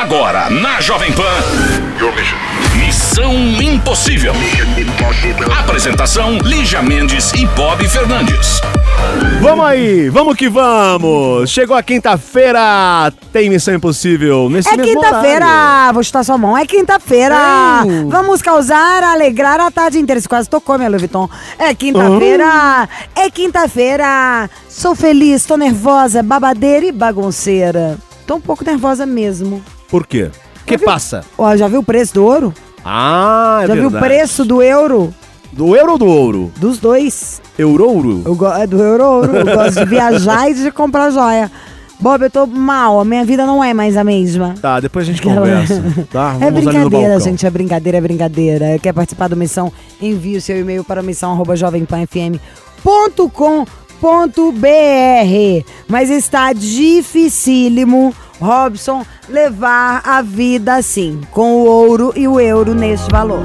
Agora, na Jovem Pan. Missão Impossível. Apresentação: Lígia Mendes e Bob Fernandes. Vamos aí, vamos que vamos! Chegou a quinta-feira, tem Missão Impossível nesse É mesmo quinta-feira, vou chutar sua mão. É quinta-feira. Ei. Vamos causar, alegrar a tarde inteira. Você quase tocou, minha Louis Vuitton. É quinta-feira. É quinta-feira. Sou feliz, tô nervosa, babadeira e bagunceira. Tô um pouco nervosa mesmo. Por quê? O que viu? passa? Ó, já viu o preço do ouro? Ah, é já viu o verdade. preço do euro? Do euro ou do ouro? Dos dois. Eurouro? Eu go- é do euro, ouro. Eu gosto de viajar e de comprar joia. Bob, eu tô mal. A minha vida não é mais a mesma. Tá, depois a gente conversa, tá? É brincadeira, gente, é brincadeira, é brincadeira. Quer participar do Missão? Envie o seu e-mail para missão@jovempanfm.com.br. Mas está dificílimo, Robson, levar a vida assim, com o ouro e o euro neste valor.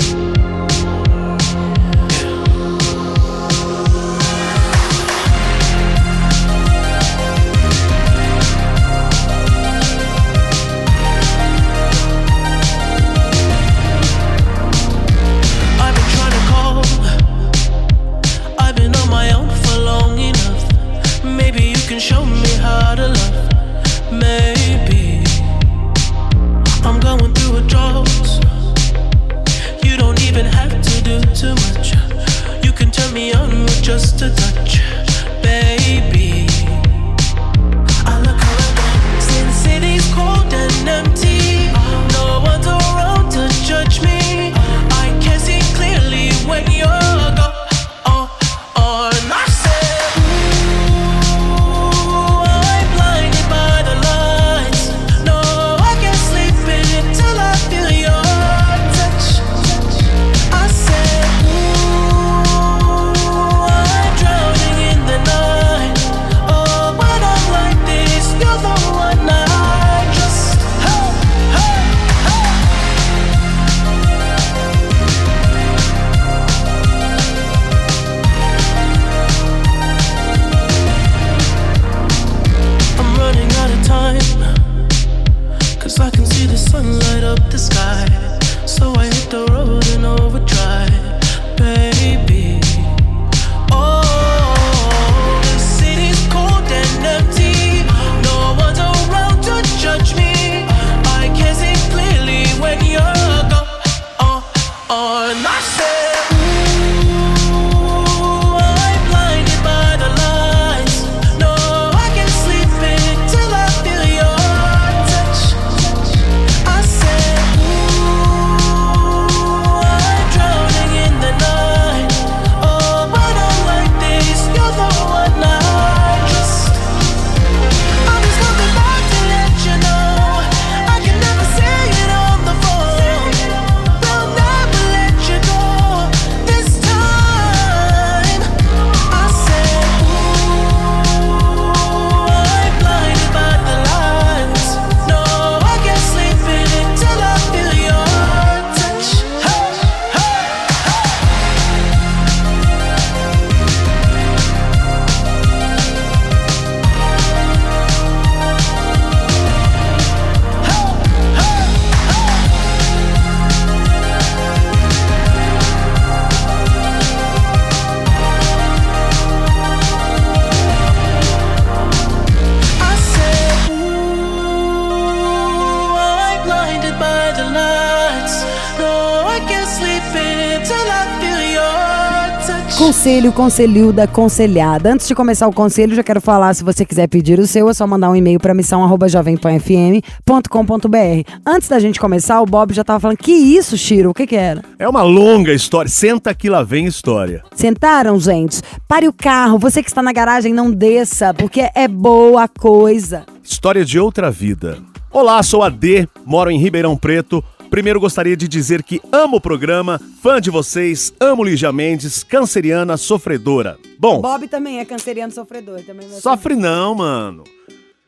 Conselho, conselhuda, conselhada. Antes de começar o conselho, já quero falar, se você quiser pedir o seu, é só mandar um e-mail para missão@jovempanfm.com.br. Antes da gente começar, o Bob já tava falando, que isso, Chiro? O que que era? É uma longa história. Senta que lá vem história. Sentaram, gente? Pare o carro. Você que está na garagem, não desça, porque é boa coisa. História de outra vida. Olá, sou a D, moro em Ribeirão Preto. Primeiro gostaria de dizer que amo o programa, fã de vocês, amo Lígia Mendes, canceriana sofredora. Bom, Bob também é canceriano sofredor. Também sofre não, mano.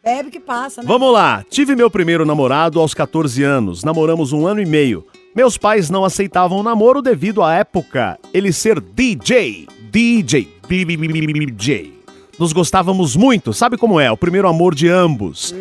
Bebe que passa, né? Vamos lá, tive meu primeiro namorado aos 14 anos, namoramos um ano e meio. Meus pais não aceitavam o namoro devido à época ele ser DJ. DJ. DJ. Nos gostávamos muito, sabe como é? O primeiro amor de ambos.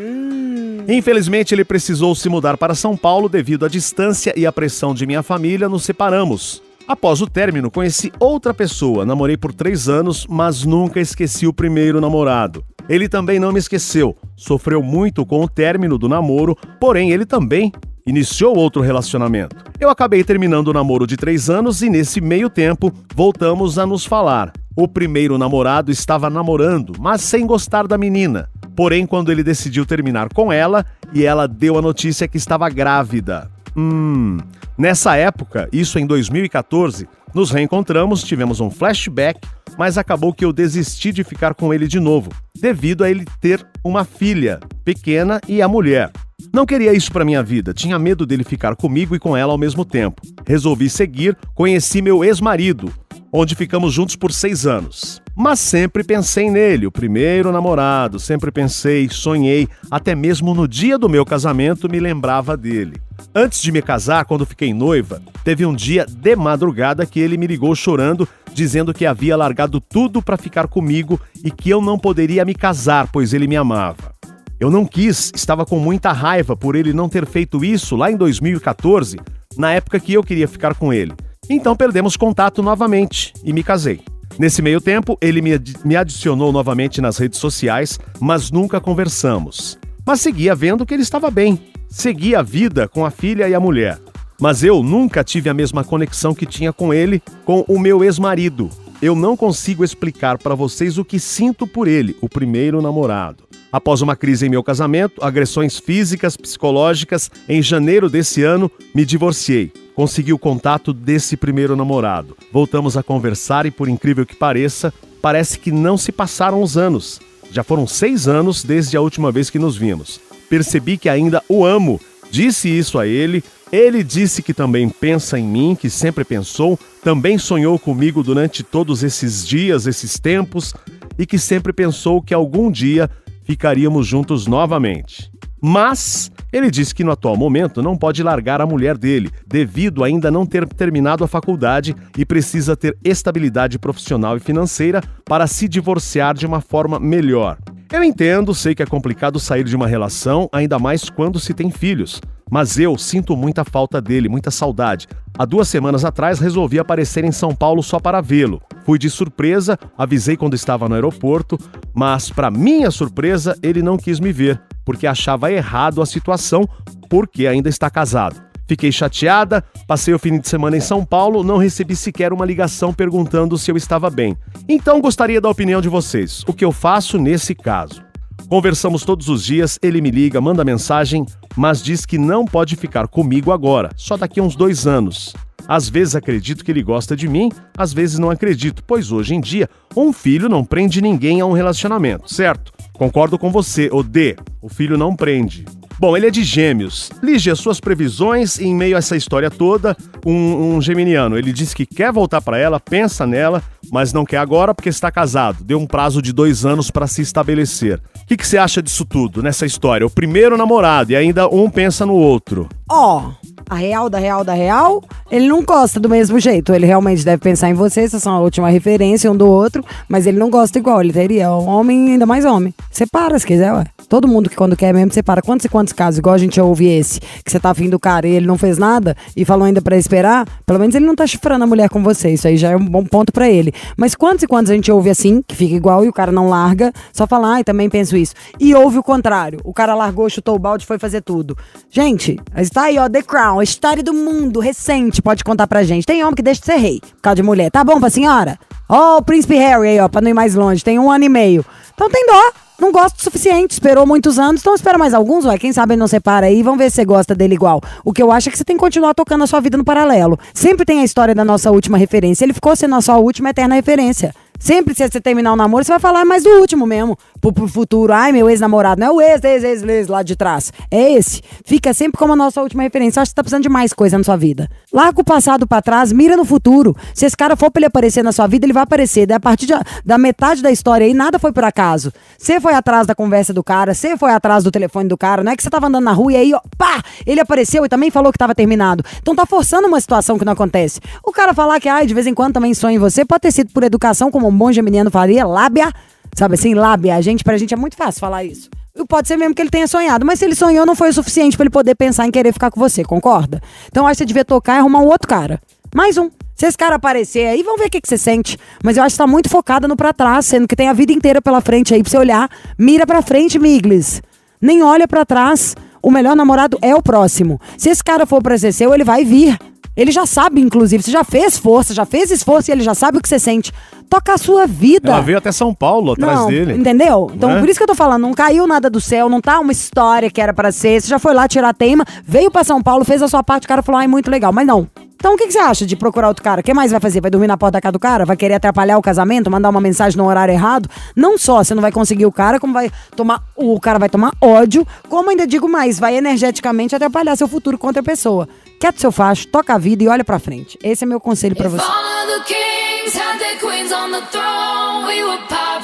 Infelizmente, ele precisou se mudar para São Paulo devido à distância e à pressão de minha família, nos separamos. Após o término, conheci outra pessoa, namorei por três anos, mas nunca esqueci o primeiro namorado. Ele também não me esqueceu, sofreu muito com o término do namoro, porém ele também iniciou outro relacionamento. Eu acabei terminando o namoro de três anos e nesse meio tempo voltamos a nos falar. O primeiro namorado estava namorando, mas sem gostar da menina. Porém, quando ele decidiu terminar com ela e ela deu a notícia que estava grávida. Hum. Nessa época, isso em 2014, nos reencontramos, tivemos um flashback, mas acabou que eu desisti de ficar com ele de novo, devido a ele ter uma filha pequena e a mulher. Não queria isso para minha vida, tinha medo dele ficar comigo e com ela ao mesmo tempo. Resolvi seguir, conheci meu ex-marido, onde ficamos juntos por seis anos. Mas sempre pensei nele, o primeiro namorado, sempre pensei, sonhei, até mesmo no dia do meu casamento me lembrava dele. Antes de me casar, quando fiquei noiva, teve um dia de madrugada que ele me ligou chorando, dizendo que havia largado tudo para ficar comigo e que eu não poderia me casar, pois ele me amava. Eu não quis, estava com muita raiva por ele não ter feito isso lá em 2014, na época que eu queria ficar com ele. Então perdemos contato novamente e me casei. Nesse meio tempo, ele me, ad me adicionou novamente nas redes sociais, mas nunca conversamos. Mas seguia vendo que ele estava bem, seguia a vida com a filha e a mulher. Mas eu nunca tive a mesma conexão que tinha com ele, com o meu ex-marido. Eu não consigo explicar para vocês o que sinto por ele, o primeiro namorado. Após uma crise em meu casamento, agressões físicas, psicológicas, em janeiro desse ano, me divorciei consegui o contato desse primeiro namorado. Voltamos a conversar e, por incrível que pareça, parece que não se passaram os anos. Já foram seis anos desde a última vez que nos vimos. Percebi que ainda o amo. Disse isso a ele. Ele disse que também pensa em mim, que sempre pensou, também sonhou comigo durante todos esses dias, esses tempos, e que sempre pensou que algum dia ficaríamos juntos novamente. Mas ele disse que no atual momento não pode largar a mulher dele, devido ainda não ter terminado a faculdade e precisa ter estabilidade profissional e financeira para se divorciar de uma forma melhor. Eu entendo, sei que é complicado sair de uma relação, ainda mais quando se tem filhos. Mas eu sinto muita falta dele, muita saudade. Há duas semanas atrás resolvi aparecer em São Paulo só para vê-lo. Fui de surpresa, avisei quando estava no aeroporto, mas, para minha surpresa, ele não quis me ver porque achava errado a situação, porque ainda está casado. Fiquei chateada, passei o fim de semana em São Paulo, não recebi sequer uma ligação perguntando se eu estava bem. Então gostaria da opinião de vocês. O que eu faço nesse caso? Conversamos todos os dias, ele me liga, manda mensagem, mas diz que não pode ficar comigo agora, só daqui a uns dois anos. Às vezes acredito que ele gosta de mim, às vezes não acredito, pois hoje em dia um filho não prende ninguém a um relacionamento, certo? Concordo com você, o D. O filho não prende. Bom, ele é de gêmeos. Lige suas previsões em meio a essa história toda. Um, um geminiano, ele diz que quer voltar para ela, pensa nela, mas não quer agora porque está casado. Deu um prazo de dois anos para se estabelecer. O que, que você acha disso tudo, nessa história? O primeiro namorado e ainda um pensa no outro. Ó, a real da real da real, ele não gosta do mesmo jeito. Ele realmente deve pensar em você, vocês são a última referência um do outro, mas ele não gosta igual. Ele teria um homem, ainda mais homem. Separa se quiser, ué. Todo mundo que quando quer mesmo separa. Quantos e quantos casos, igual a gente ouve esse, que você tá afim do cara e ele não fez nada e falou ainda pra esperar, pelo menos ele não tá chifrando a mulher com você. Isso aí já é um bom ponto pra ele. Mas quantos e quantos a gente ouve assim, que fica igual e o cara não larga, só fala, ai, também penso isso. E ouve o contrário. O cara largou, chutou o balde, foi fazer tudo. Gente, está aí, ó, The Crown, a história do mundo recente, pode contar pra gente. Tem homem que deixa de ser rei, por causa de mulher. Tá bom pra senhora? Ó, o príncipe Harry aí, ó, pra não ir mais longe. Tem um ano e meio. Então tem dó. Não gosta o suficiente, esperou muitos anos, então espera mais alguns, ué. Quem sabe não separa aí, vamos ver se você gosta dele igual. O que eu acho é que você tem que continuar tocando a sua vida no paralelo. Sempre tem a história da nossa última referência. Ele ficou sendo a sua última eterna referência. Sempre se você terminar o namoro, você vai falar mais do último mesmo. Pro, pro futuro. Ai, meu ex-namorado. Não é o ex, ex, ex, ex lá de trás. É esse. Fica sempre como a nossa última referência. Acho que você tá precisando de mais coisa na sua vida. Larga o passado pra trás, mira no futuro. Se esse cara for pra ele aparecer na sua vida, ele vai aparecer. Daí, a partir de, da metade da história aí, nada foi por acaso. Você foi atrás da conversa do cara, você foi atrás do telefone do cara. Não é que você tava andando na rua e aí, ó, pá, ele apareceu e também falou que tava terminado. Então tá forçando uma situação que não acontece. O cara falar que, ai, de vez em quando também sonha em você, pode ter sido por educação, como bom geminiano faria, lábia. Sabe assim, lábia. A gente, pra gente é muito fácil falar isso. Pode ser mesmo que ele tenha sonhado, mas se ele sonhou, não foi o suficiente pra ele poder pensar em querer ficar com você, concorda? Então acho que você devia tocar e arrumar um outro cara. Mais um. Se esse cara aparecer aí, vamos ver o que, que você sente. Mas eu acho que tá muito focada no pra trás, sendo que tem a vida inteira pela frente aí pra você olhar. Mira pra frente, Miglis. Nem olha pra trás. O melhor namorado é o próximo. Se esse cara for pra ser seu, ele vai vir. Ele já sabe, inclusive. Você já fez força, já fez esforço e ele já sabe o que você sente. Toca a sua vida. Ela veio até São Paulo atrás Não, dele. Entendeu? Então, Né? por isso que eu tô falando, não caiu nada do céu, não tá uma história que era pra ser. Você já foi lá tirar a teima, veio pra São Paulo, fez a sua parte, o cara falou, ai, muito legal. Mas não. Então, o que, que você acha de procurar outro cara? O que mais vai fazer? Vai dormir na porta da casa do cara? Vai querer atrapalhar o casamento? Mandar uma mensagem no horário errado? Não só você não vai conseguir o cara, como vai tomar. O cara vai tomar ódio, como ainda digo mais, vai energeticamente atrapalhar seu futuro com outra pessoa. Quieto seu facho, toca a vida e olha pra frente. Esse é meu conselho pra If você.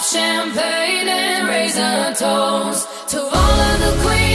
champagne and a toast to all of the queens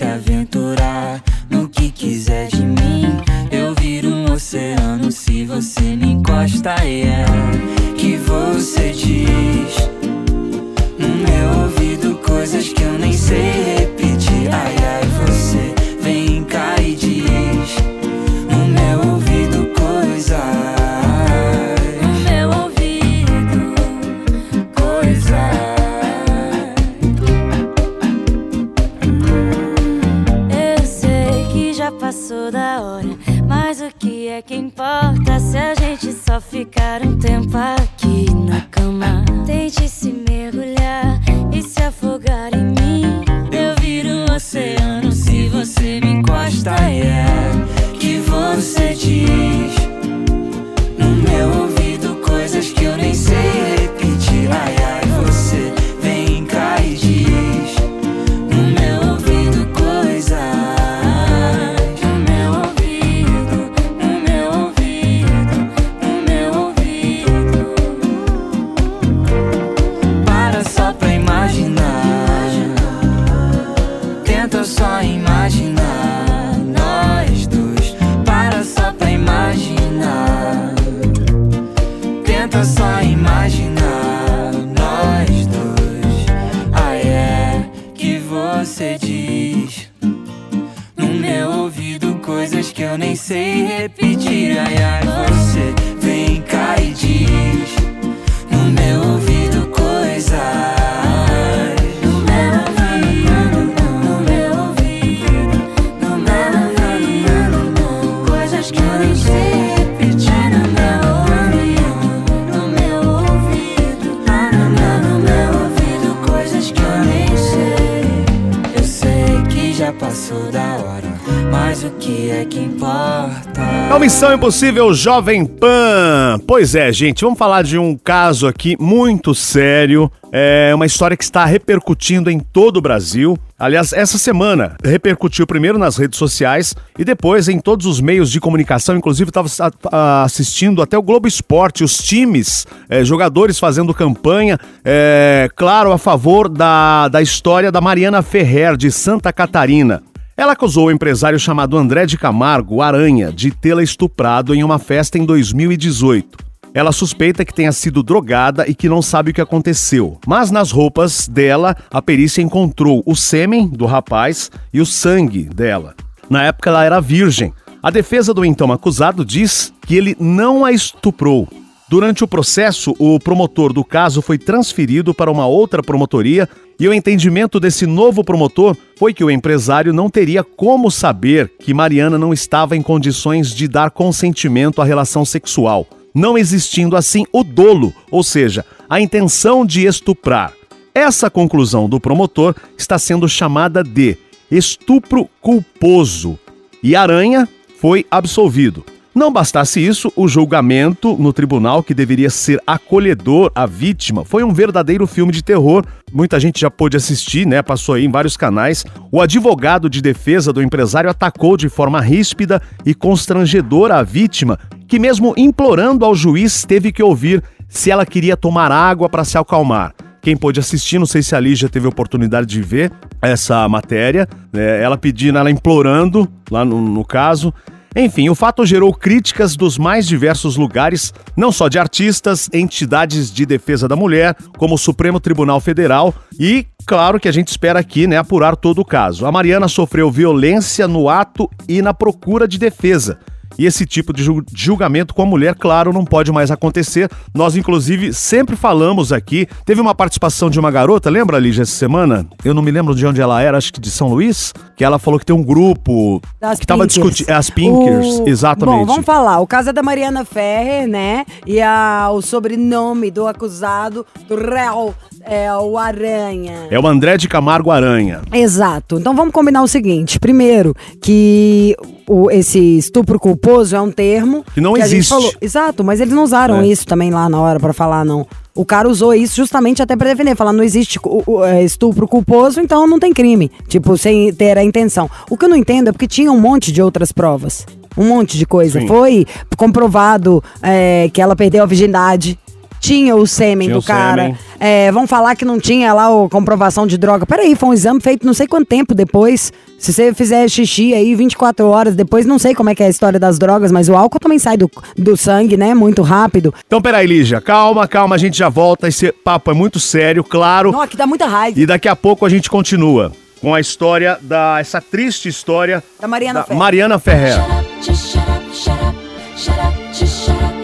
se aventurar no que quiser de mim. Eu viro um oceano se você me encosta e tenta só imaginar nós dois. Ah, é que você diz no meu ouvido coisas que eu nem sei repetir. Ai, ai. É o Missão Impossível Jovem Pan. Pois é, gente, vamos falar de um caso aqui muito sério. É uma história que está repercutindo em todo o Brasil. Aliás, essa semana repercutiu primeiro nas redes sociais e depois em todos os meios de comunicação. Inclusive, estava assistindo até o Globo Esporte, os times, é, jogadores fazendo campanha, é, claro, a favor da, da história da Mariana Ferrer, de Santa Catarina. Ela acusou o empresário chamado André de Camargo, Aranha, de tê-la estuprado em uma festa em 2018. Ela suspeita que tenha sido drogada e que não sabe o que aconteceu. Mas nas roupas dela, a perícia encontrou o sêmen do rapaz e o sangue dela. Na época, ela era virgem. A defesa do então acusado diz que ele não a estuprou. Durante o processo, o promotor do caso foi transferido para uma outra promotoria e o entendimento desse novo promotor foi que o empresário não teria como saber que Mariana não estava em condições de dar consentimento à relação sexual, não existindo assim o dolo, ou seja, a intenção de estuprar. Essa conclusão do promotor está sendo chamada de estupro culposo e Aranha foi absolvido. Não bastasse isso, o julgamento no tribunal, que deveria ser acolhedor à vítima, foi um verdadeiro filme de terror. Muita gente já pôde assistir, né? Passou aí em vários canais. O advogado de defesa do empresário atacou de forma ríspida e constrangedora a vítima, que, mesmo implorando ao juiz, teve que ouvir se ela queria tomar água para se acalmar. Quem pôde assistir, não sei se a Lígia teve oportunidade de ver essa matéria, né, ela pedindo, ela implorando, lá no, no caso. Enfim, o fato gerou críticas dos mais diversos lugares, não só de artistas, entidades de defesa da mulher, como o Supremo Tribunal Federal e, claro, que a gente espera aqui, né, apurar todo o caso. A Mariana sofreu violência no ato e na procura de defesa. E esse tipo de ju- julgamento com a mulher, claro, não pode mais acontecer. Nós, inclusive, sempre falamos aqui. Teve uma participação de uma garota, lembra, Lígia, essa semana? Eu não me lembro de onde ela era, acho que de São Luís, que ela falou que tem um grupo Das que estava discutindo. As Pinkers, O- exatamente. Bom, vamos falar. O caso é da Mariana Ferrer, né? E a, o sobrenome do acusado, do réu, é o Aranha. É o André de Camargo Aranha. Exato. Então vamos combinar o seguinte: primeiro, que o, esse estupro culposo é um termo Que não gente existe. Exato, mas eles não usaram É. isso também lá na hora pra falar, não. O cara usou isso justamente até pra defender, falar não existe é, estupro culposo, então não tem crime. Tipo, sem ter a intenção. O que eu não entendo é porque tinha um monte de outras provas. Um monte de coisa. Sim. Foi comprovado é, que ela perdeu a virgindade. Tinha o sêmen Tinha do o cara. sêmen. É, vão falar que não tinha lá a comprovação de droga. Peraí, foi um exame feito não sei quanto tempo depois. Se você fizer xixi aí 24 horas depois, não sei como é que é a história das drogas, mas o álcool também sai do, do sangue, né? Muito rápido. Então, peraí, Lígia, calma, calma, a gente já volta. Esse papo é muito sério, claro. Nossa, que dá muita raiva. E daqui a pouco a gente continua com a história da. essa triste história Da Mariana da Ferrer. Mariana Ferrer. Shut up, just shut up, shut up, shut up, just shut up, shut up,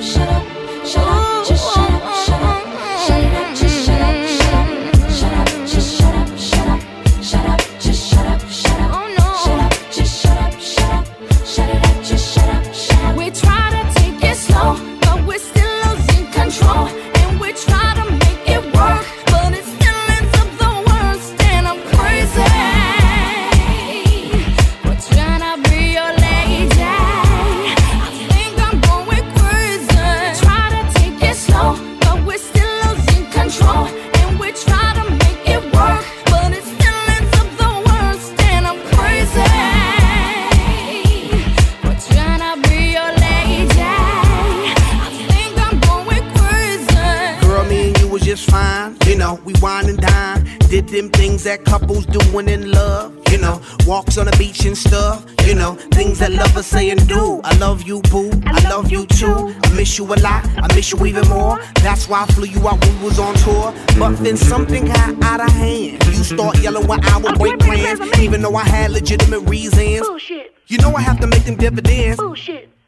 miss you even more. That's why I flew you out when we was on tour. But then something got out of hand. You start yelling when I would break plans, even though I had legitimate reasons. You know I have to make them dividends.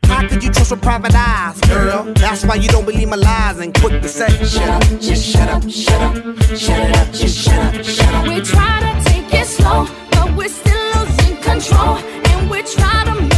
How could you trust with private eyes, girl? That's why you don't believe my lies and quick to say, shut up, just shut up, shut up, shut it up, just shut up, shut up. We try to take it slow, but we're still losing control. And we try to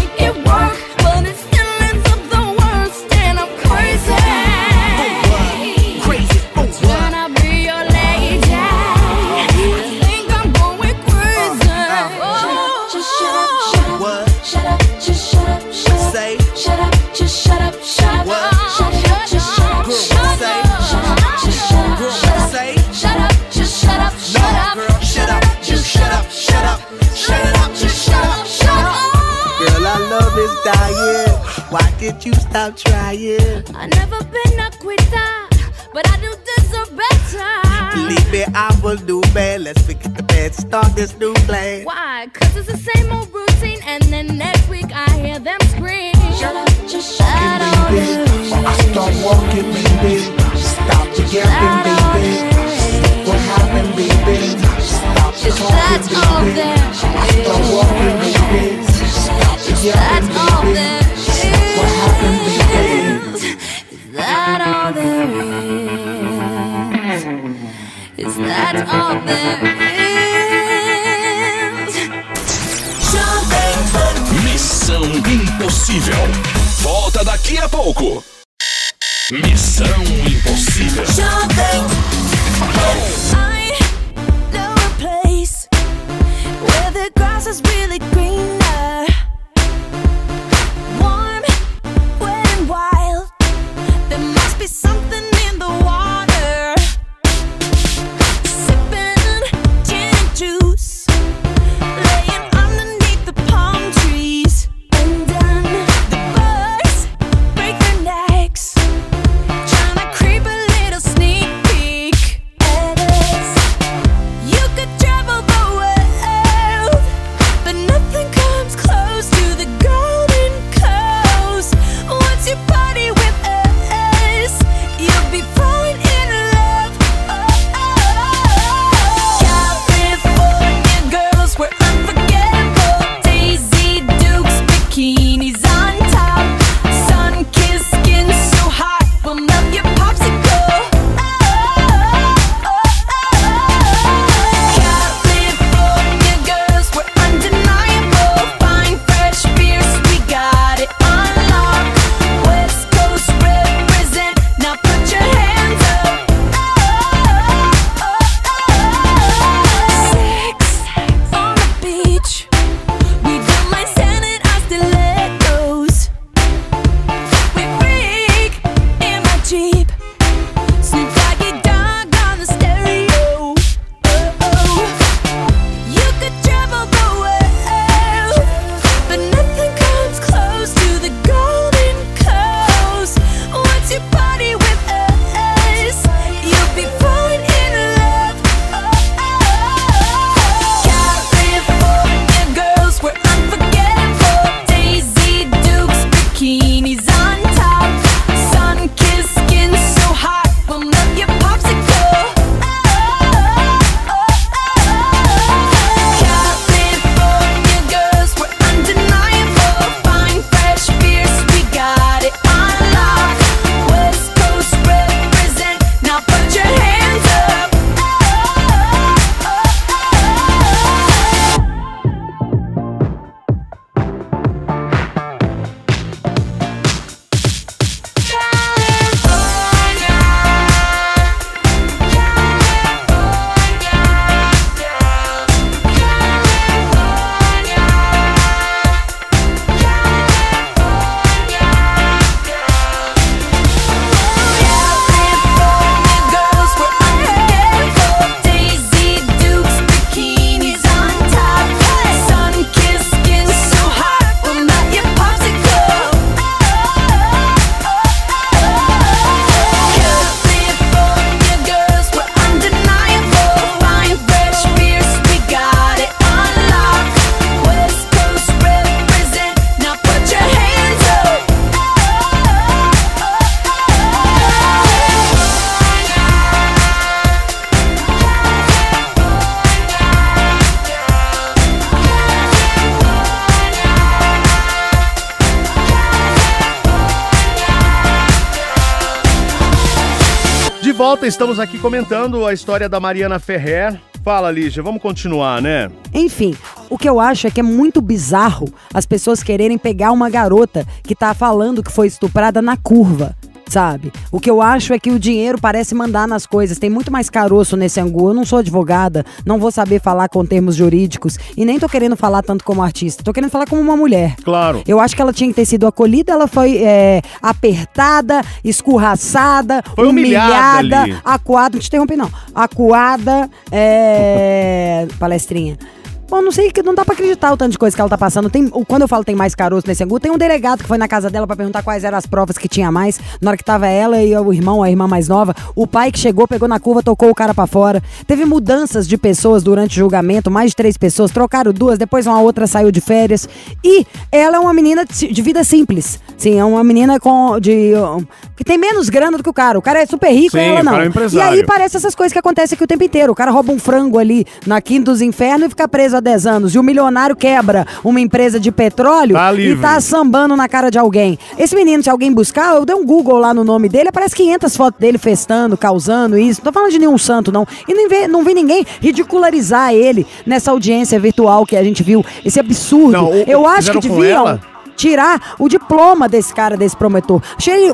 shut up, shut up, it up, just shut up, shut up. Girl, our love is dying. Why did you stop trying? I never been a quitter, but I do deserve better. Believe me, I will do bad. Let's forget the bad, start this new plan. Why? Cause it's the same old routine, and then next week I hear them scream. Shut up, just shut up. I start walking, baby. Stop the yapping, baby. All there That's all there is. Is that all there is? Is that all there is? Missão Impossível. Volta daqui a pouco. Missão Impossível. I know the grass is really greener. Warm, wet, and wild. There must be something in the water. De volta, estamos aqui comentando a história da Mariana Ferrer. Fala, Lígia, vamos continuar, né? Enfim, o que eu acho é que é muito bizarro as pessoas quererem pegar uma garota que tá falando que foi estuprada na curva. Sabe? O que eu acho é que o dinheiro parece mandar nas coisas. Tem muito mais caroço nesse angu. Eu não sou advogada, não vou saber falar com termos jurídicos. E nem tô querendo falar tanto como artista. Tô querendo falar como uma mulher. Claro. Eu acho que ela tinha que ter sido acolhida, ela foi é, apertada, escorraçada, Foi humilhada humilhada, ali. acuada, não te interrompi não, acuada, é, palestrinha. Bom, não sei, que não dá pra acreditar o tanto de coisa que ela tá passando. Tem, quando eu falo tem mais caroço nesse angu, tem um delegado que foi na casa dela pra perguntar quais eram as provas que tinha mais. Na hora que tava ela e o irmão, a irmã mais nova, o pai que chegou, pegou na curva, tocou o cara pra fora. Teve mudanças de pessoas durante o julgamento, mais de três pessoas, trocaram duas, depois uma outra saiu de férias. E ela é uma menina de vida simples. Sim, é uma menina com de que tem menos grana do que o cara. O cara é super rico, Sim, ela o não. é um e aí parece essas coisas que acontecem aqui o tempo inteiro. O cara rouba um frango ali na quinta dos infernos e fica preso 10 anos. E o milionário quebra uma empresa de petróleo Tá e tá sambando na cara de alguém. Esse menino, se alguém buscar, eu dei um Google lá no nome dele, aparece 500 fotos dele festando, causando isso. Não tô falando de nenhum santo, não. E nem vê, não vi ninguém ridicularizar ele nessa audiência virtual que a gente viu. Esse absurdo. Não, eu acho que deviam? Tirar o diploma desse cara, desse promotor.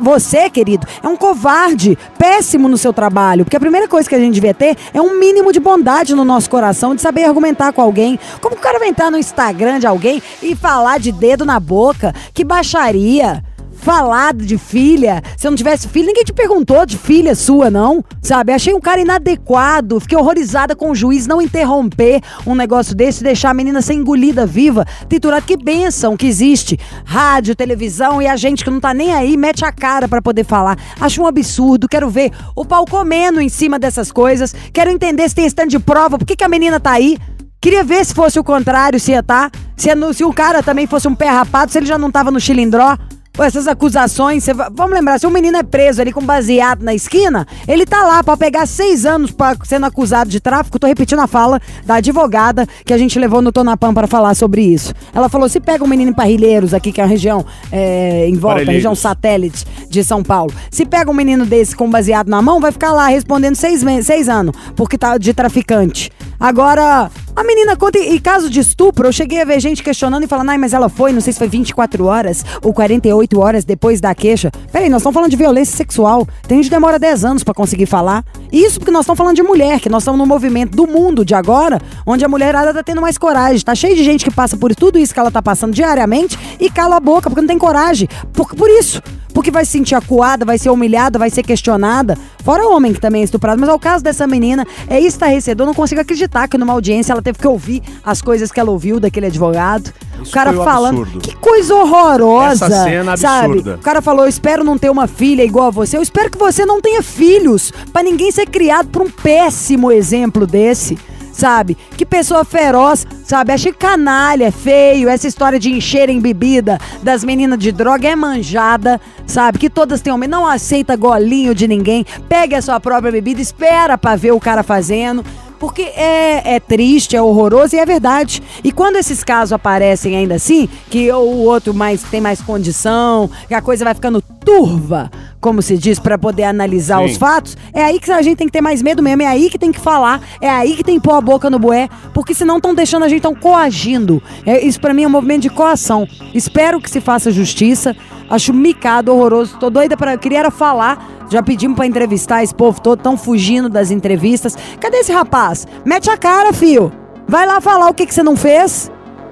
Você, querido, é um covarde, péssimo no seu trabalho, porque a primeira coisa que a gente devia ter é um mínimo de bondade no nosso coração, de saber argumentar com alguém. Como o cara vai entrar no Instagram de alguém e falar de dedo na boca? Que baixaria! Falar de filha, se eu não tivesse filha, ninguém te perguntou de filha sua, não. Sabe? Achei um cara inadequado. Fiquei horrorizada com o juiz não interromper um negócio desse e deixar a menina ser engolida viva, triturada. Que benção que existe. Rádio, televisão e a gente que não tá nem aí mete a cara pra poder falar. Acho um absurdo. Quero ver o pau comendo em cima dessas coisas. Quero entender se tem stand de prova. Por que, que a menina tá aí? Queria ver se fosse o contrário, se ia tá. Se, é se o cara também fosse um pé rapado, se ele já não tava no chilindró. Essas acusações, cê va- vamos lembrar, se um menino é preso ali com baseado na esquina, ele tá lá pra pegar seis anos pra, sendo acusado de tráfico. Tô repetindo a fala da advogada que a gente levou no Tonapam para falar sobre isso. Ela falou: se pega um menino em Parrilheiros, aqui, que é a região é, em volta, região satélite de São Paulo. Se pega um menino desse com baseado na mão, vai ficar lá respondendo seis, seis anos, porque tá de traficante. Agora, a menina conta, e caso de estupro, eu cheguei a ver gente questionando e falando, ai, mas ela foi, não sei se foi 24 horas ou 48 horas depois da queixa. Peraí, nós estamos falando de violência sexual. Tem gente que demora 10 anos pra conseguir falar. Isso porque nós estamos falando de mulher, que nós estamos no movimento do mundo de agora, onde a mulherada tá tendo mais coragem. Tá cheio de gente que passa por tudo isso que ela tá passando diariamente e cala a boca, porque não tem coragem. Por, por isso. Porque vai se sentir acuada, vai ser humilhada, vai ser questionada. Fora o homem que também é estuprado. Mas ao caso dessa menina, é estarrecedor. Não consigo acreditar que numa audiência ela teve que ouvir as coisas que ela ouviu daquele advogado. Isso o cara um falando. absurdo. Que coisa horrorosa. Essa cena sabe? absurda. O cara falou: eu espero não ter uma filha igual a você. Eu espero que você não tenha filhos. Pra ninguém ser criado por um péssimo exemplo desse. Sabe? Que pessoa feroz, sabe? Achei canalha, feio. Essa história de encherem bebida das meninas de droga é manjada, sabe? Que todas têm homem. Não aceita golinho de ninguém. Pegue a sua própria bebida, espera pra ver o cara fazendo. Porque é, é triste, é horroroso e é verdade. E quando esses casos aparecem ainda assim, que o outro mais tem mais condição, que a coisa vai ficando turva, como se diz, pra poder analisar Sim. os fatos, é aí que a gente tem que ter mais medo mesmo, é aí que tem que falar, é aí que tem que pôr a boca no bué, porque senão estão deixando a gente, estão coagindo. É, isso pra mim é um movimento de coação. Espero que se faça justiça. Acho micado, horroroso. Tô doida. Eu queria era falar. Já pedimos pra entrevistar esse povo todo, tão fugindo das entrevistas. Cadê esse rapaz? Mete a cara, fio. Vai lá falar o que, que você não fez.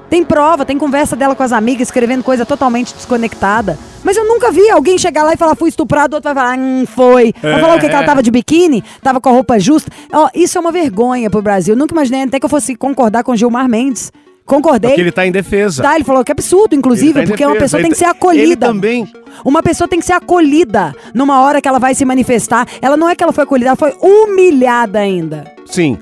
Tem prova, tem conversa dela com as amigas, escrevendo coisa totalmente desconectada. Mas eu nunca vi alguém chegar lá e falar, fui estuprado, o outro vai falar, hum, foi. Vai falar o quê? Que ela tava de biquíni? Tava com a roupa justa? Ó, isso é uma vergonha pro Brasil. Nunca imaginei até que eu fosse concordar com Gilmar Mendes. Concordei. Porque ele tá em defesa. Tá, ele falou que é absurdo, inclusive, tá porque uma defesa. pessoa Ele tem que ser tá- acolhida. Ele também. Uma pessoa tem que ser acolhida numa hora que ela vai se manifestar. Ela não é que ela foi acolhida, ela foi humilhada ainda. Sim.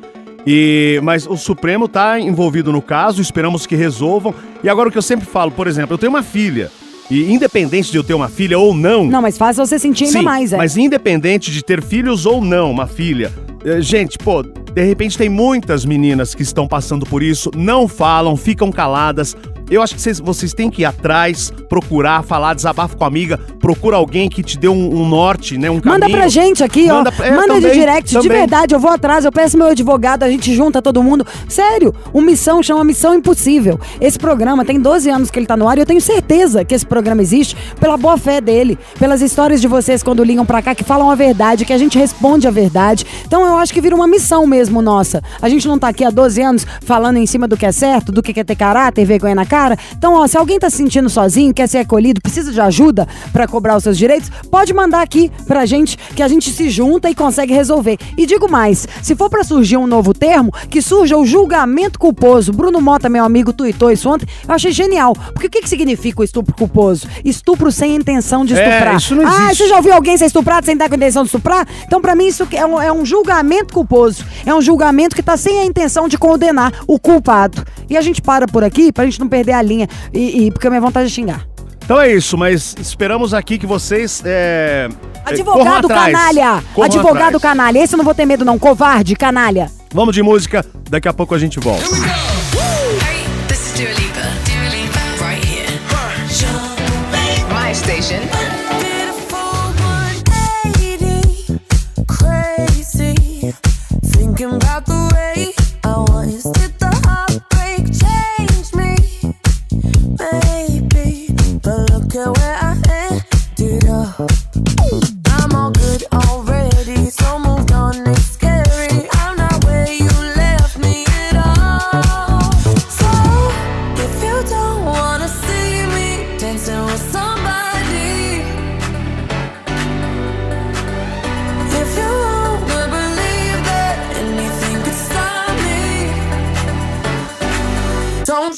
E, mas o Supremo tá envolvido no caso, esperamos que resolvam. E agora o que eu sempre falo, por exemplo, eu tenho uma filha. E independente de eu ter uma filha ou não. Não, mas faz você sentir ainda Sim, mais, é. Mas independente de ter filhos ou não, uma filha. eh, Gente, pô, de repente tem muitas meninas que estão passando por isso, não falam, ficam caladas, Eu acho que vocês, vocês têm que ir atrás, procurar, falar, desabafo com a amiga, procura alguém que te dê um, um norte, né? Um Manda caminho. pra gente aqui, Manda ó. pra- é, Manda de também, direct. De também. verdade, eu vou atrás, eu peço meu advogado, a gente junta todo mundo. Sério, o Missão chama Missão Impossível. Esse programa tem 12 anos que ele tá no ar e eu tenho certeza que esse programa existe pela boa fé dele, pelas histórias de vocês quando ligam pra cá que falam a verdade, que a gente responde a verdade. Então eu acho que vira uma missão mesmo nossa. A gente não tá aqui há 12 anos falando em cima do que é certo, do que é ter caráter, vergonha na cara. Então, ó, se alguém tá se sentindo sozinho, quer ser acolhido, precisa de ajuda pra cobrar os seus direitos, pode mandar aqui pra gente que a gente se junta e consegue resolver. E digo mais, se for pra surgir um novo termo, que surja o julgamento culposo. Bruno Mota, meu amigo, tuitou isso ontem. Eu achei genial. Porque o que, que significa o estupro culposo? Estupro sem intenção de É, estuprar. isso não Ah, existe. você já ouviu alguém ser estuprado sem estar com intenção de estuprar? Então, pra mim, isso é um, é um julgamento culposo. É um julgamento que tá sem a intenção de condenar o culpado. E a gente para por aqui pra gente não perder a linha. E, e- porque a minha vontade é xingar. Então é isso, mas esperamos aqui que vocês. É, é, Advogado atrás. canalha! Corram Advogado atrás. canalha. Esse eu não vou ter medo, não. Covarde, canalha. Vamos de música, daqui a pouco a gente volta.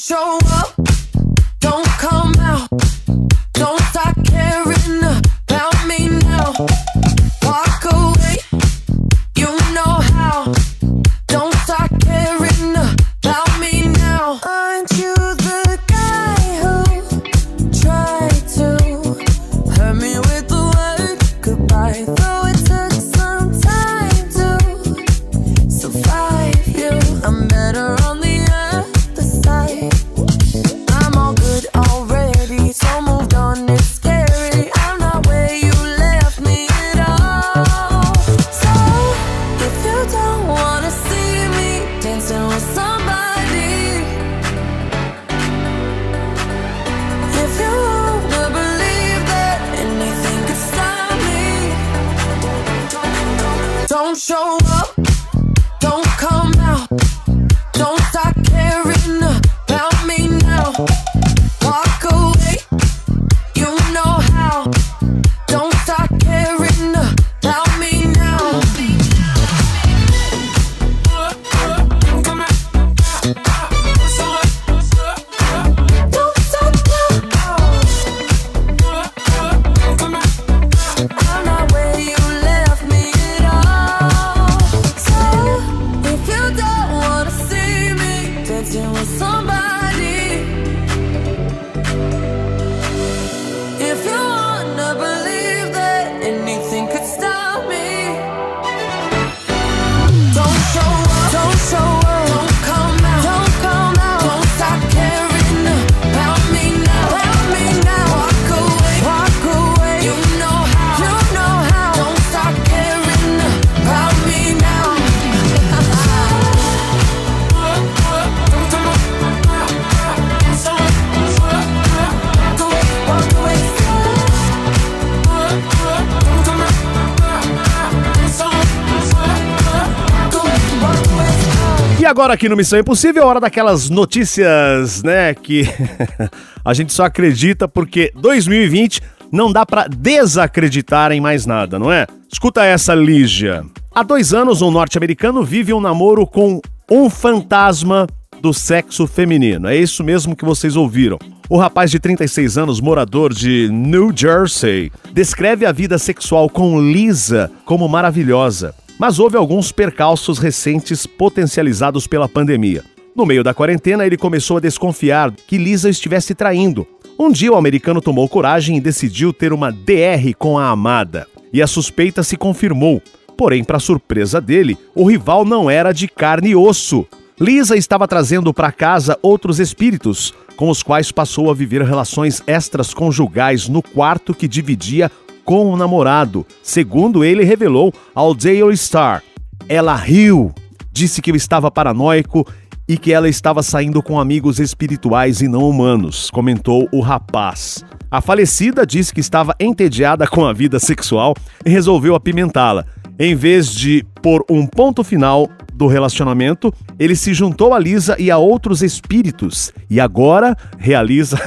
Show up, agora aqui no Missão Impossível, é hora daquelas notícias, né, que a gente só acredita porque 2020 não dá pra desacreditar em mais nada, não é? Escuta essa, Lígia. Há dois anos, um norte-americano vive um namoro com um fantasma do sexo feminino. É isso mesmo que vocês ouviram. O rapaz de 36 anos, morador de New Jersey, descreve a vida sexual com Lisa como maravilhosa, mas houve alguns percalços recentes potencializados pela pandemia. No meio da quarentena, ele começou a desconfiar que Lisa estivesse traindo. Um dia, o americano tomou coragem e decidiu ter uma DR com a amada. E a suspeita se confirmou. Porém, para surpresa dele, o rival não era de carne e osso. Lisa estava trazendo para casa outros espíritos, com os quais passou a viver relações extras conjugais no quarto que dividia com o namorado, segundo ele revelou ao Daily Star. Ela riu, disse que eu estava paranoico e que ela estava saindo com amigos espirituais e não humanos, comentou o rapaz. A falecida disse que estava entediada com a vida sexual e resolveu apimentá-la. Em vez de pôr um ponto final do relacionamento, ele se juntou a Lisa e a outros espíritos e agora realiza.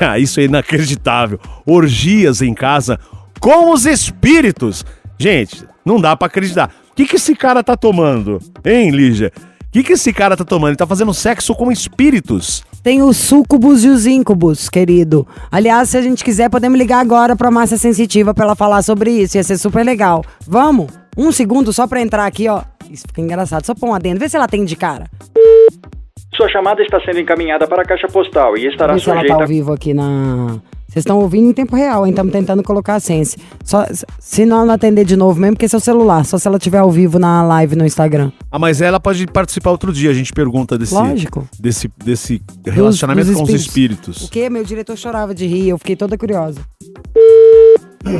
Ah, Isso é inacreditável! Orgias em casa com os espíritos! Gente, não dá pra acreditar. O que, que esse cara tá tomando? Hein, Lígia? O que, que esse cara tá tomando? Ele tá fazendo sexo com espíritos. Tem os súcubos e os íncubos, querido. Aliás, se a gente quiser, podemos ligar agora pra Márcia Sensitiva pra ela falar sobre isso. Ia ser super legal. Vamos? Um segundo só pra entrar aqui, ó. Isso fica engraçado. Só pôr um adendo. Vê se ela tem de cara. Sua chamada está sendo encaminhada para a caixa postal e estará Vê se ela sujeita. tá ao vivo aqui na. Vocês estão ouvindo em tempo real, hein? Estamos tentando colocar a sense. Só, se não atender de novo mesmo, porque é o celular. Só se ela tiver ao vivo na live no Instagram. Ah, mas ela pode participar outro dia. A gente pergunta desse, Lógico. desse, desse relacionamento dos com os espíritos. espíritos. O quê? Meu diretor chorava de rir. Eu fiquei toda curiosa.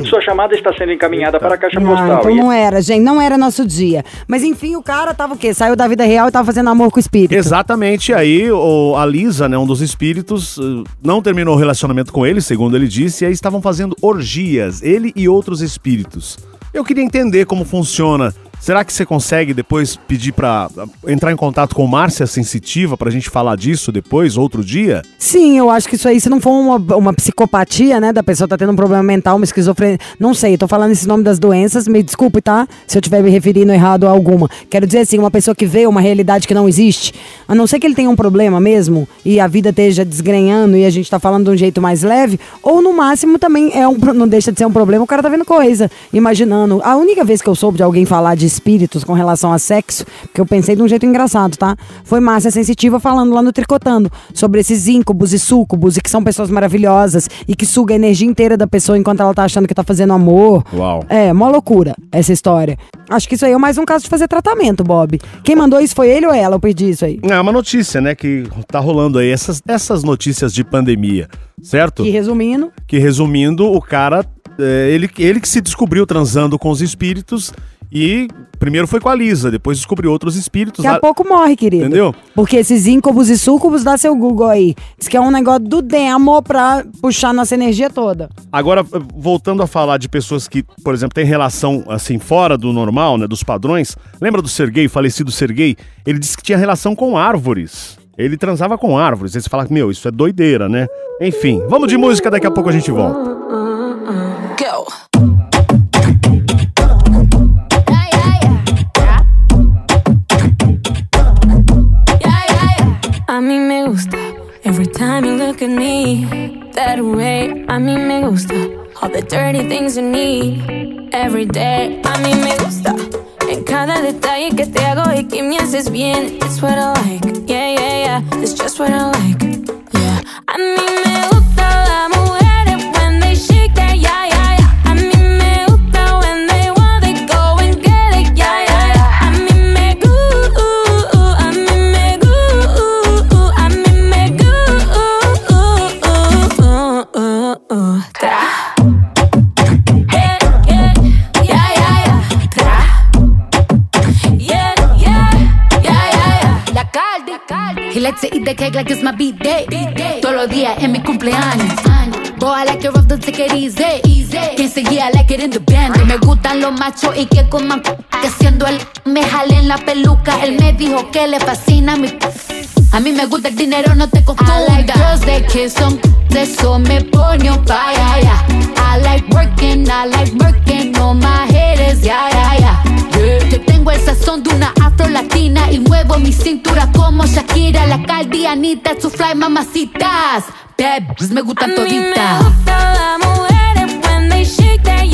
Sua chamada está sendo encaminhada para a caixa Ah, postal então não era, gente. Não era nosso dia. Mas enfim, o cara tava o quê? Saiu da vida real e tava fazendo amor com o espírito. Exatamente, aí o, a Lisa, né, um dos espíritos, eh, não terminou o relacionamento com ele, segundo ele disse, e aí estavam fazendo orgias, ele e outros espíritos. Eu queria entender como funciona. Será que você consegue depois pedir pra ah, entrar em contato com Márcia Sensitiva pra gente falar disso depois, outro dia? Sim, eu acho que isso aí, se não for uma, uma psicopatia, né, da pessoa tá tendo um problema mental, uma esquizofrenia, não sei, eu tô falando esse nome das doenças, me desculpe, tá? Se eu estiver me referindo errado a alguma. Quero dizer assim, uma pessoa que vê uma realidade que não existe, a não ser que ele tenha um problema mesmo e a vida esteja desgrenhando e a gente tá falando de um jeito mais leve, ou no máximo também é um, não deixa de ser um problema, o cara tá vendo coisa, imaginando. A única vez que eu soube de alguém falar de espíritos com relação a sexo, que eu pensei de um jeito engraçado, tá? Foi Márcia Sensitiva falando lá no Tricotando sobre esses íncubos e súcubos e que são pessoas maravilhosas e que suga a energia inteira da pessoa enquanto ela tá achando que tá fazendo amor. Uau. É, mó loucura essa história. Acho que isso aí é mais um caso de fazer tratamento, Bob. Quem mandou isso foi ele ou ela? Eu perdi isso aí. É uma notícia, né, que tá rolando aí, essas, essas notícias de pandemia, certo? Que resumindo, que resumindo, o cara, é, ele, ele que se descobriu transando com os espíritos e primeiro foi com a Lisa, depois descobriu outros espíritos. daqui a lá- pouco morre, querido. Entendeu? Porque esses íncubos e súcubos, dá seu Google aí. Diz que é um negócio do demo pra puxar nossa energia toda. Agora, voltando a falar de pessoas que, por exemplo, têm relação assim fora do normal, né, dos padrões. Lembra do Sergei, falecido Sergei? Ele disse que tinha relação com árvores. Ele transava com árvores. Aí você fala, meu, isso é doideira, né? Enfim, vamos de música, daqui a pouco a gente volta. Go. Time you look at me that way. A mí me gusta all the dirty things you need every day. A mí me gusta en cada detalle que te hago y que me haces bien. It's what I like, yeah, yeah, yeah. It's just what I like, yeah. A mí me gusta las mujeres when they shake that, yeah, yeah, the cake like it's my B-day. Todos los días en mi cumpleaños. Boy, I like it rough, don't take it easy. Quien seguía, I like it in the band. Me gustan los machos y que coman que siendo él me jalen la peluca. Él me dijo que le fascina mi a mí me gusta el dinero, no te confundas. I like girls that kiss c- eso me pone on fire, yeah. I like working, I like working on my haters, yeah, yeah, yeah. Yeah. Tengo el sazón de una afro latina y muevo mi cintura como Shakira, la caldianita, su fly mamacitas. Bad bitches me gustan A mí me toditas. gusta las mujeres when they shake that,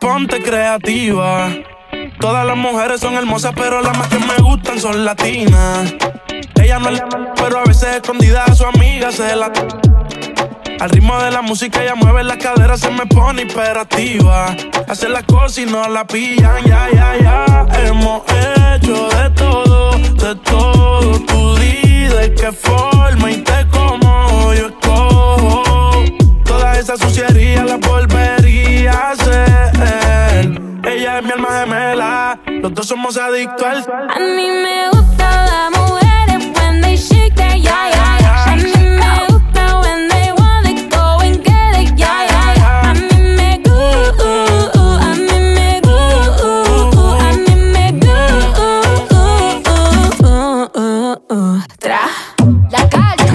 Ponte creativa. Todas las mujeres son hermosas, pero las más que me gustan son latinas. Ella no es pero a veces escondida a su amiga se la. Al ritmo de la música ella mueve la cadera, se me pone hiperactiva. Hace las cosas y no la pillan, ya, ya, ya. Hemos hecho de todo, de todo. Tú di de qué forma y te como yo escojo. Toda esa suciería la volvería a hacer. Ella es mi alma gemela, los dos somos adictos al. A mí me gusta las mujeres when they shake that yeah, yeah, yeah. A mí me gusta when they wanna go and get it, yeah, yeah, yeah. A mí me gusta, a mí me gusta, a mí me gusta. Tra. La calle.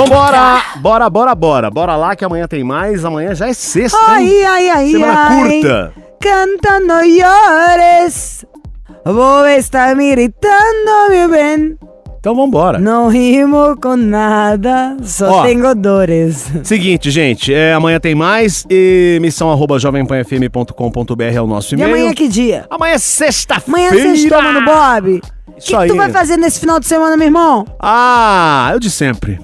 Yeah, Bora, bora, bora. Bora lá que amanhã tem mais. Amanhã já é sexta, Ai, ai, ai, Semana ai. curta. Canta, no llores. Vos está me gritando, meu bem. Então vambora. Não rimo com nada, só Ó. tenho dores. Seguinte, gente, é, amanhã tem mais. Emissão arroba jovempanfm.com.br é o nosso E e-mail. amanhã que dia? Amanhã é sexta-feira. Amanhã é sexta, mano Bob. O que, Isso que tu aí. vai fazer nesse final de semana, meu irmão? Ah, eu de sempre.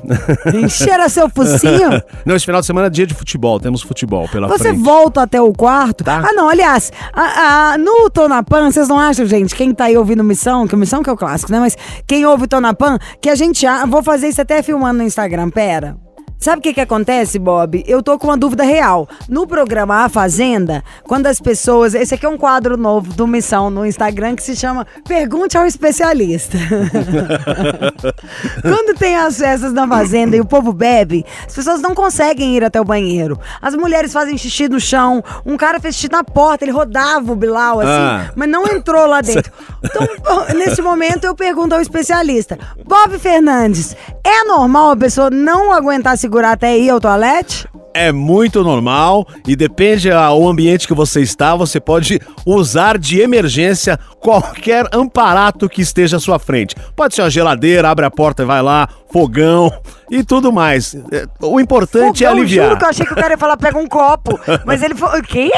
Encher seu focinho? Não, esse final de semana é dia de futebol. Temos futebol pela Você frente. volta até o quarto? Tá. Ah, não, aliás, a- a- no Tonapan, vocês não acham, gente, quem tá aí ouvindo Missão, que Missão que é o clássico, né? Mas quem ouve o Tonapan, que a gente. a- Vou fazer isso até filmando no Instagram, pera. Sabe o que que acontece, Bob? Eu tô com uma dúvida real. No programa A Fazenda, quando as pessoas. Esse aqui é um quadro novo do Missão no Instagram que se chama Pergunte ao Especialista. Quando tem as festas na fazenda e o povo bebe, as pessoas não conseguem ir até o banheiro. As mulheres fazem xixi no chão. Um cara fez xixi na porta, ele rodava o Bilal assim, Ah. mas não entrou lá dentro. Então, nesse momento, eu pergunto ao especialista: Bob Fernandes, é normal a pessoa não aguentar segurar até ir ao toalete? É muito normal e depende ao ambiente que você está, você pode usar de emergência qualquer amparato que esteja à sua frente. Pode ser uma geladeira, abre a porta e vai lá, fogão e tudo mais. É, O importante é Fogão, aliviar. juro que eu achei que o cara ia falar: pega um copo. Mas ele falou: o quê?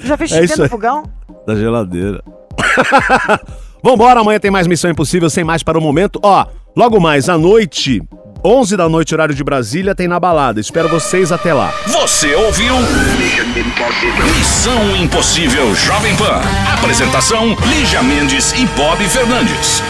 Já fez É xixi no fogão? Da geladeira. Vambora, amanhã tem mais Missão Impossível, sem mais para o momento. Ó, logo mais à noite, 11 da noite, horário de Brasília, tem na balada. Espero vocês até lá. Você ouviu? Missão Impossível Jovem Pan. Apresentação: Lígia Mendes e Bob Fernandes.